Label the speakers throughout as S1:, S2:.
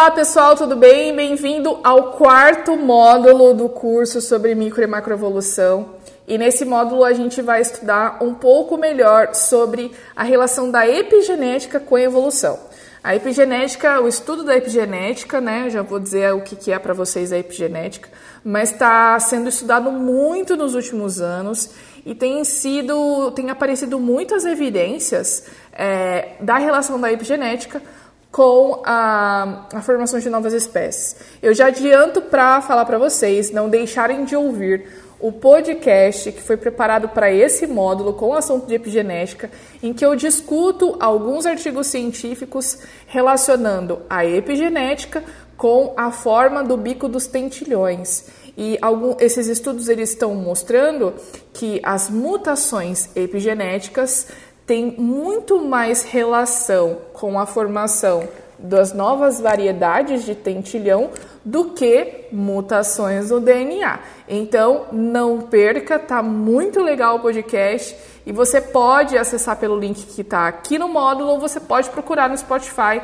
S1: Olá pessoal, tudo bem? Bem-vindo ao quarto módulo do curso sobre micro e macroevolução. E nesse módulo a gente vai estudar um pouco melhor sobre a relação da epigenética com a evolução. A epigenética, o estudo da epigenética, né? Já vou dizer o que é para vocês a epigenética, mas está sendo estudado muito nos últimos anos e tem sido, tem aparecido muitas evidências é, da relação da epigenética com a, a, formação de novas espécies. Eu já adianto para falar para vocês não deixarem de ouvir o podcast que foi preparado para esse módulo com o assunto de epigenética, em que eu discuto alguns artigos científicos relacionando a epigenética com a forma do bico dos tentilhões. E algum, esses estudos eles estão mostrando que as mutações epigenéticas tem muito mais relação com a formação das novas variedades de tentilhão do que mutações no DNA. Então, não perca, tá muito legal o podcast e você pode acessar pelo link que está aqui no módulo ou você pode procurar no Spotify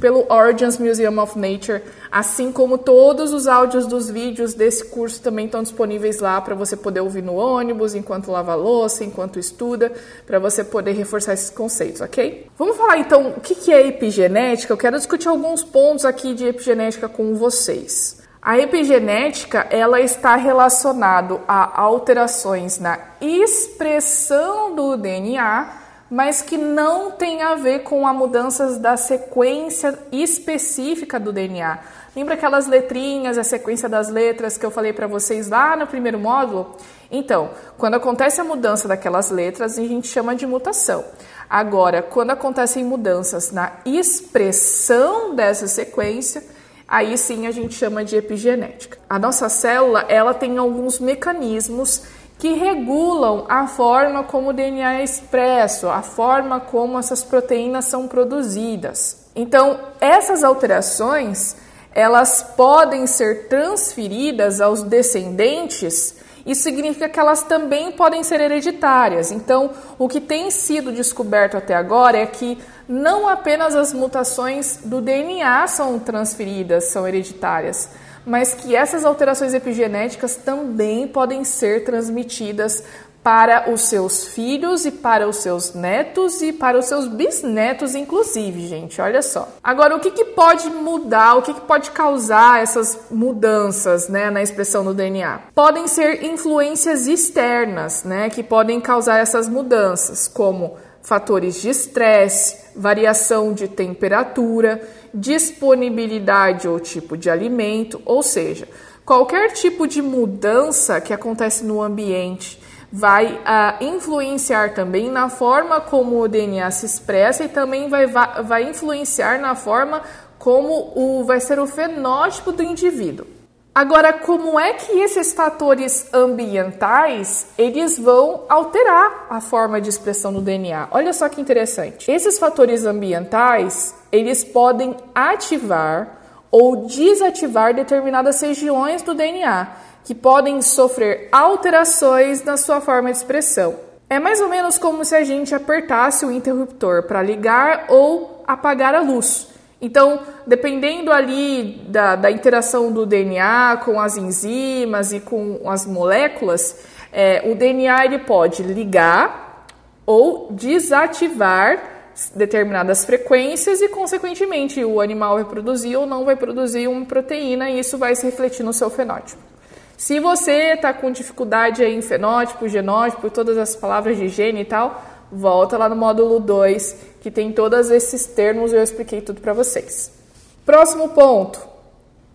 S1: pelo Origins Museum of Nature, assim como todos os áudios dos vídeos desse curso também estão disponíveis lá para você poder ouvir no ônibus, enquanto lava louça, enquanto estuda, para você poder reforçar esses conceitos, ok? Vamos falar então o que é epigenética. Eu quero discutir alguns pontos aqui de epigenética com vocês. A epigenética ela está relacionado a alterações na expressão do DNA mas que não tem a ver com a mudanças da sequência específica do DNA. Lembra aquelas letrinhas, a sequência das letras que eu falei para vocês lá no primeiro módulo? Então, quando acontece a mudança daquelas letras, a gente chama de mutação. Agora, quando acontecem mudanças na expressão dessa sequência, aí sim a gente chama de epigenética. A nossa célula, ela tem alguns mecanismos que regulam a forma como o DNA é expresso, a forma como essas proteínas são produzidas. Então, essas alterações, elas podem ser transferidas aos descendentes isso significa que elas também podem ser hereditárias. Então, o que tem sido descoberto até agora é que não apenas as mutações do DNA são transferidas, são hereditárias, mas que essas alterações epigenéticas também podem ser transmitidas para os seus filhos e para os seus netos e para os seus bisnetos, inclusive, gente. Olha só. Agora, o que, que pode mudar, o que, que pode causar essas mudanças né, na expressão do DNA? Podem ser influências externas, né, que podem causar essas mudanças, como fatores de estresse, variação de temperatura, disponibilidade ou tipo de alimento, ou seja, qualquer tipo de mudança que acontece no ambiente vai uh, influenciar também na forma como o DNA se expressa e também vai, vai influenciar na forma como o, vai ser o fenótipo do indivíduo. Agora, como é que esses fatores ambientais eles vão alterar a forma de expressão do DNA? Olha só que interessante. Esses fatores ambientais eles podem ativar ou desativar determinadas regiões do DNA que podem sofrer alterações na sua forma de expressão. É mais ou menos como se a gente apertasse o interruptor para ligar ou apagar a luz. Então, dependendo ali da, da, interação do DNA com as enzimas e com as moléculas, é, o DNA ele pode ligar ou desativar determinadas frequências e, consequentemente, o animal vai produzir ou não vai produzir uma proteína e isso vai se refletir no seu fenótipo. Se você está com dificuldade em fenótipo, genótipo, todas as palavras de gene e tal, volta lá no módulo 2, que tem todos esses termos e eu expliquei tudo para vocês. Próximo ponto.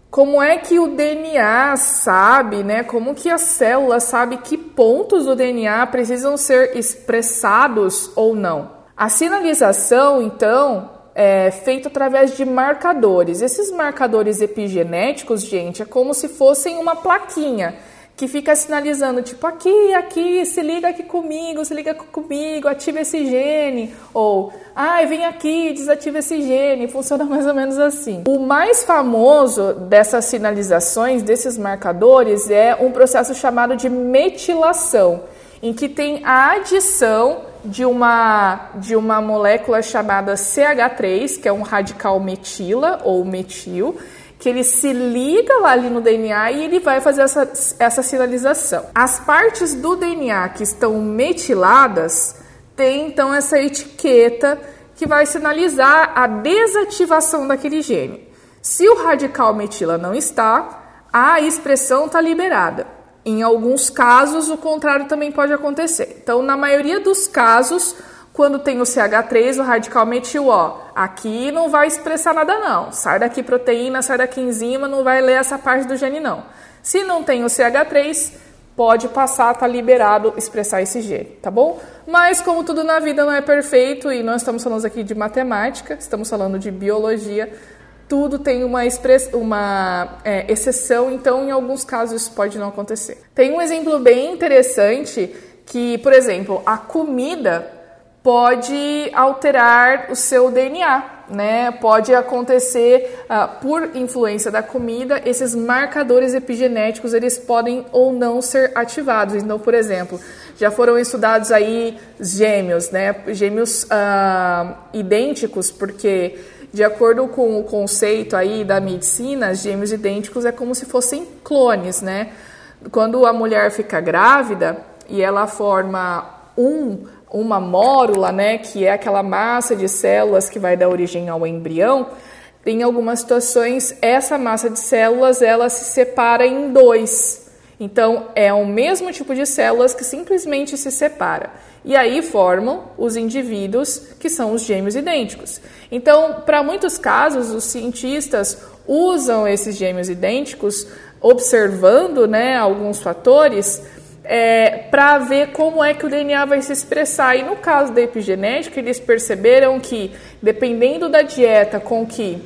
S1: Como é que o DNA sabe, né? Como que a célula sabe que pontos do DNA precisam ser expressados ou não? A sinalização, então, é, feito através de marcadores. Esses marcadores epigenéticos, gente, é como se fossem uma plaquinha que fica sinalizando, tipo, aqui, aqui, se liga aqui comigo, se liga comigo, ativa esse gene, ou, ai, vem aqui, desativa esse gene, funciona mais ou menos assim. O mais famoso dessas sinalizações, desses marcadores, é um processo chamado de metilação, em que tem a adição de uma, de uma molécula chamada CH3, que é um radical metila ou metil, que ele se liga lá ali no DNA e ele vai fazer essa, essa sinalização. As partes do DNA que estão metiladas têm então essa etiqueta que vai sinalizar a desativação daquele gene. Se o radical metila não está, a expressão está liberada. Em alguns casos, o contrário também pode acontecer. Então, na maioria dos casos, quando tem o CH3, o radical metil, ó, aqui não vai expressar nada não. Sai daqui proteína, sai daqui enzima, não vai ler essa parte do gene não. Se não tem o CH3, pode passar, tá liberado expressar esse gene, tá bom? Mas como tudo na vida não é perfeito e nós estamos falando aqui de matemática, estamos falando de biologia, tudo tem uma, express, uma é, exceção, então em alguns casos isso pode não acontecer. Tem um exemplo bem interessante que, por exemplo, a comida pode alterar o seu DNA, né? Pode acontecer uh, por influência da comida, esses marcadores epigenéticos eles podem ou não ser ativados. Então, por exemplo, já foram estudados aí gêmeos, né? Gêmeos uh, idênticos, porque de acordo com o conceito aí da medicina, gêmeos idênticos é como se fossem clones, né? Quando a mulher fica grávida e ela forma um uma mórula, né, que é aquela massa de células que vai dar origem ao embrião, em algumas situações essa massa de células ela se separa em dois. Então é o mesmo tipo de células que simplesmente se separa e aí formam os indivíduos que são os gêmeos idênticos. Então, para muitos casos, os cientistas usam esses gêmeos idênticos, observando né, alguns fatores, é, para ver como é que o DNA vai se expressar. E no caso da epigenética, eles perceberam que, dependendo da dieta com que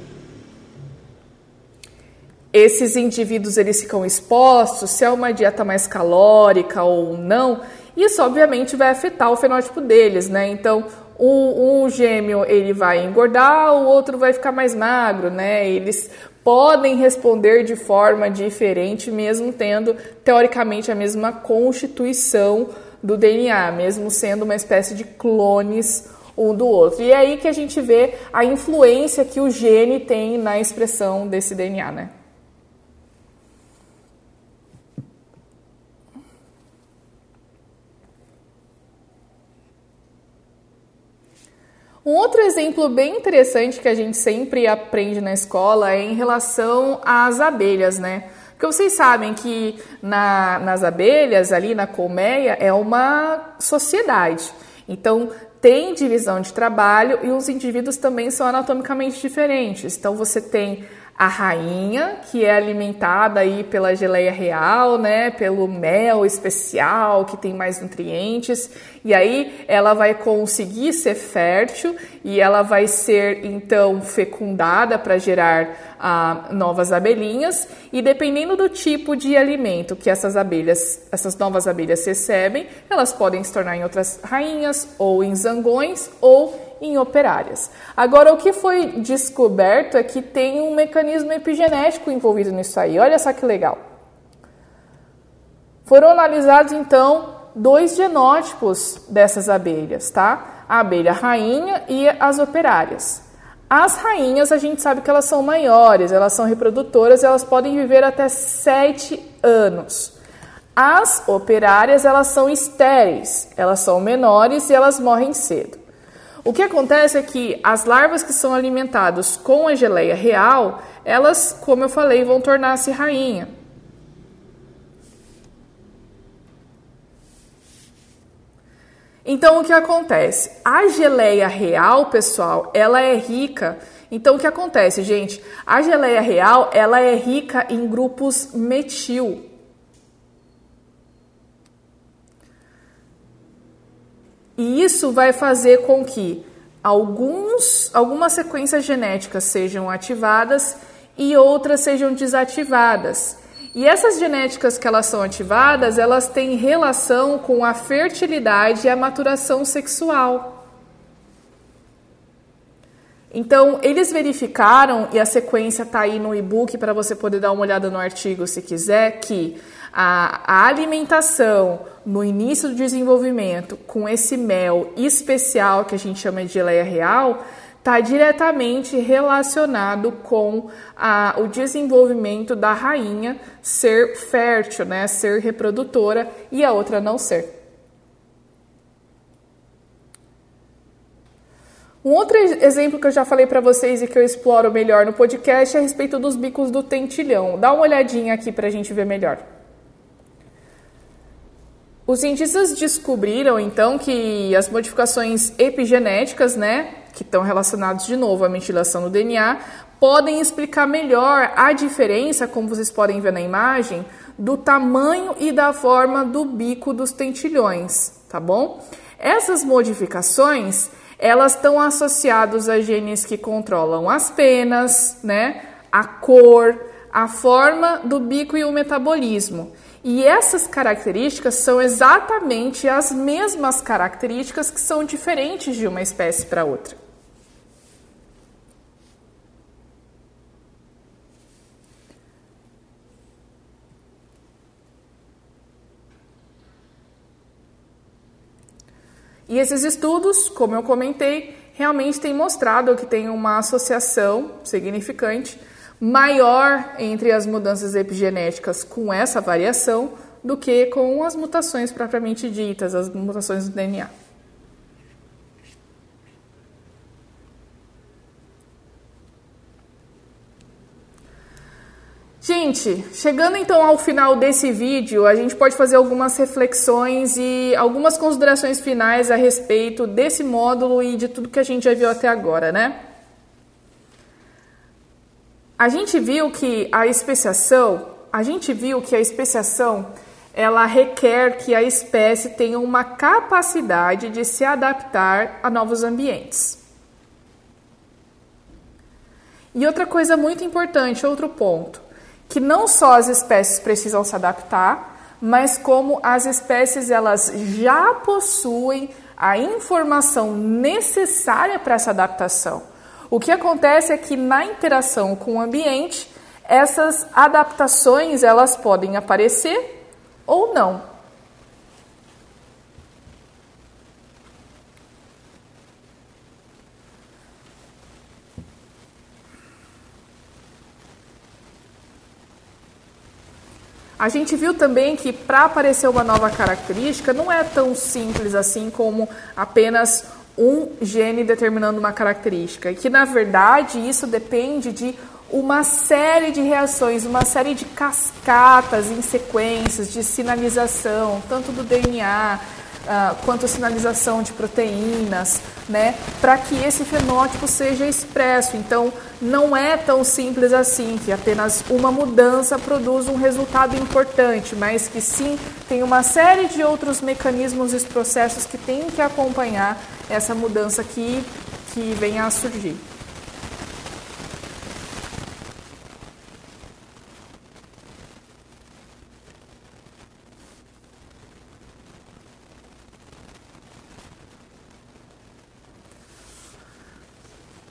S1: esses indivíduos eles ficam expostos, se é uma dieta mais calórica ou não, isso, obviamente, vai afetar o fenótipo deles, né? Então, um, um, gêmeo ele vai engordar, o outro vai ficar mais magro, né? Eles podem responder de forma diferente, mesmo tendo teoricamente a mesma constituição do DNA, mesmo sendo uma espécie de clones um do outro. E é aí que a gente vê a influência que o gene tem na expressão desse DNA, né? Um outro exemplo bem interessante que a gente sempre aprende na escola é em relação às abelhas, né? Porque vocês sabem que na, nas abelhas, ali na colmeia, é uma sociedade. Então, tem divisão de trabalho e os indivíduos também são anatomicamente diferentes. Então, você tem a rainha, que é alimentada aí pela geleia real, né, pelo mel especial, que tem mais nutrientes, e aí ela vai conseguir ser fértil e ela vai ser então fecundada para gerar ah, novas abelhinhas, e dependendo do tipo de alimento que essas abelhas, essas novas abelhas recebem, elas podem se tornar em outras rainhas ou em zangões ou em operárias. Agora, o que foi descoberto é que tem um mecanismo epigenético envolvido nisso aí. Olha só que legal. Foram analisados então dois genótipos dessas abelhas, tá? A abelha rainha e as operárias. As rainhas, a gente sabe que elas são maiores, elas são reprodutoras, elas podem viver até 7 anos. As operárias, elas são estéreis, elas são menores e elas morrem cedo. O que acontece é que as larvas que são alimentadas com a geleia real, elas, como eu falei, vão tornar-se rainha. Então o que acontece? A geleia real, pessoal, ela é rica. Então o que acontece, gente? A geleia real, ela é rica em grupos metil. E isso vai fazer com que alguns, algumas sequências genéticas sejam ativadas e outras sejam desativadas. E essas genéticas que elas são ativadas, elas têm relação com a fertilidade e a maturação sexual. Então, eles verificaram, e a sequência está aí no e-book para você poder dar uma olhada no artigo se quiser, que a, alimentação no início do desenvolvimento com esse mel especial que a gente chama de geleia real está diretamente relacionado com a, o desenvolvimento da rainha ser fértil, né, ser reprodutora e a outra não ser. Um outro exemplo que eu já falei para vocês e que eu exploro melhor no podcast é a respeito dos bicos do tentilhão. Dá uma olhadinha aqui para a gente ver melhor. Os cientistas descobriram então que as modificações epigenéticas, né, que estão relacionadas de novo à metilação do DNA, podem explicar melhor a diferença, como vocês podem ver na imagem, do tamanho e da forma do bico dos tentilhões, tá bom? Essas modificações elas estão associadas a genes que controlam as penas, né, a cor, a forma do bico e o metabolismo. E essas características são exatamente as mesmas características que são diferentes de uma espécie para outra. E esses estudos, como eu comentei, realmente têm mostrado que tem uma associação significante maior entre as mudanças epigenéticas com essa variação do que com as mutações propriamente ditas, as mutações do DNA. Gente, chegando então ao final desse vídeo, a gente pode fazer algumas reflexões e algumas considerações finais a respeito desse módulo e de tudo que a gente já viu até agora, né? A gente viu que a especiação, a gente viu que a especiação ela requer que a espécie tenha uma capacidade de se adaptar a novos ambientes. E outra coisa muito importante, outro ponto que não só as espécies precisam se adaptar, mas como as espécies elas já possuem a informação necessária para essa adaptação. O que acontece é que na interação com o ambiente, essas adaptações elas podem aparecer ou não. A gente viu também que para aparecer uma nova característica não é tão simples assim como apenas um gene determinando uma característica, e que na verdade isso depende de uma série de reações, uma série de cascatas em sequências de sinalização, tanto do DNA, uh, quanto sinalização de proteínas, né, para que esse fenótipo seja expresso. Então, não é tão simples assim que apenas uma mudança produz um resultado importante, mas que sim tem uma série de outros mecanismos e processos que têm que acompanhar essa mudança que, que venha a surgir.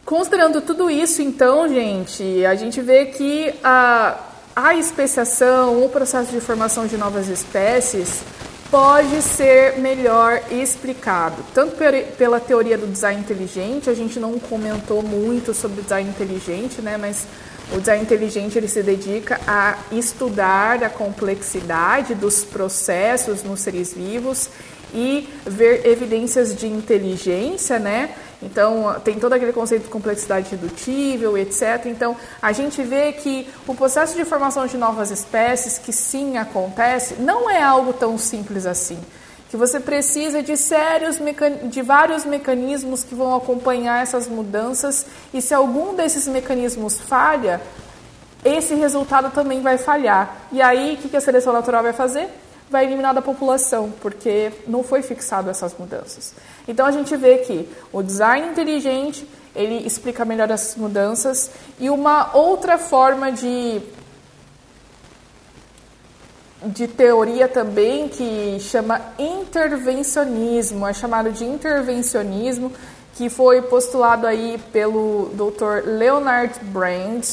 S1: Considerando tudo isso, então, gente, a gente vê que a, a especiação, o processo de formação de novas espécies, pode ser melhor explicado, tanto pela teoria do design inteligente, a gente não comentou muito sobre o design inteligente, né, mas o design inteligente ele se dedica a estudar a complexidade dos processos nos seres vivos e ver evidências de inteligência, né? Então, tem todo aquele conceito de complexidade redutível, etc. Então, a gente vê que o processo de formação de novas espécies, que sim acontece, não é algo tão simples assim. Que você precisa de sérios de vários mecanismos que vão acompanhar essas mudanças, e se algum desses mecanismos falha, esse resultado também vai falhar. E aí, o que a seleção natural vai fazer? Vai eliminar da população, porque não foi fixado essas mudanças. Então a gente vê que o design inteligente ele explica melhor essas mudanças e uma outra forma de de teoria também que chama intervencionismo, é chamado de intervencionismo, que foi postulado aí pelo Dr. Leonard Brand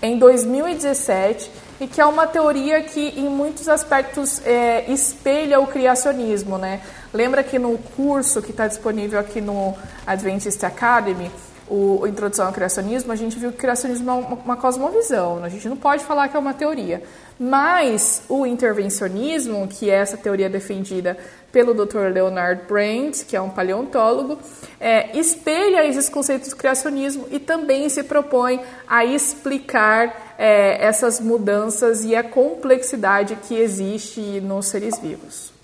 S1: em 2017 e que é uma teoria que em muitos aspectos é, espelha o criacionismo, né? Lembra que no curso que está disponível aqui no Adventist Academy, o, Introdução ao Criacionismo, a gente viu que o criacionismo é uma, uma cosmovisão, a gente não pode falar que é uma teoria. Mas o intervencionismo, que é essa teoria defendida pelo Dr. Leonard Brand, que é um paleontólogo, é, espelha esses conceitos do criacionismo e também se propõe a explicar é, essas mudanças e a complexidade que existe nos seres vivos.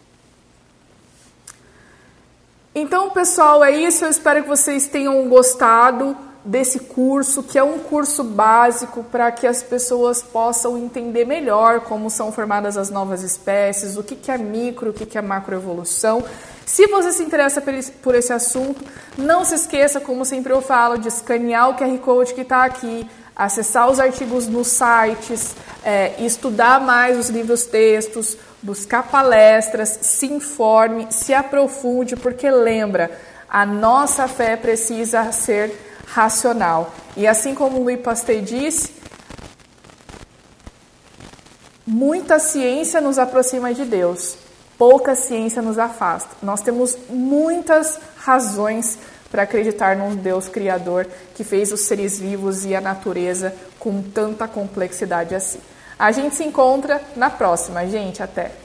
S1: Então, pessoal, é isso. Eu espero que vocês tenham gostado desse curso, que é um curso básico para que as pessoas possam entender melhor como são formadas as novas espécies, o que, que é micro, o que, que é macroevolução. Se você se interessa por esse assunto, não se esqueça, como sempre eu falo, de escanear o QR Code que está aqui, acessar os artigos nos sites, é, estudar mais os livros textos, buscar palestras, se informe, se aprofunde, porque lembra, a nossa fé precisa ser racional. E assim como Louis Pasteur disse, muita ciência nos aproxima de Deus, pouca ciência nos afasta. Nós temos muitas razões para acreditar num Deus criador que fez os seres vivos e a natureza com tanta complexidade assim. A gente se encontra na próxima, gente. Até!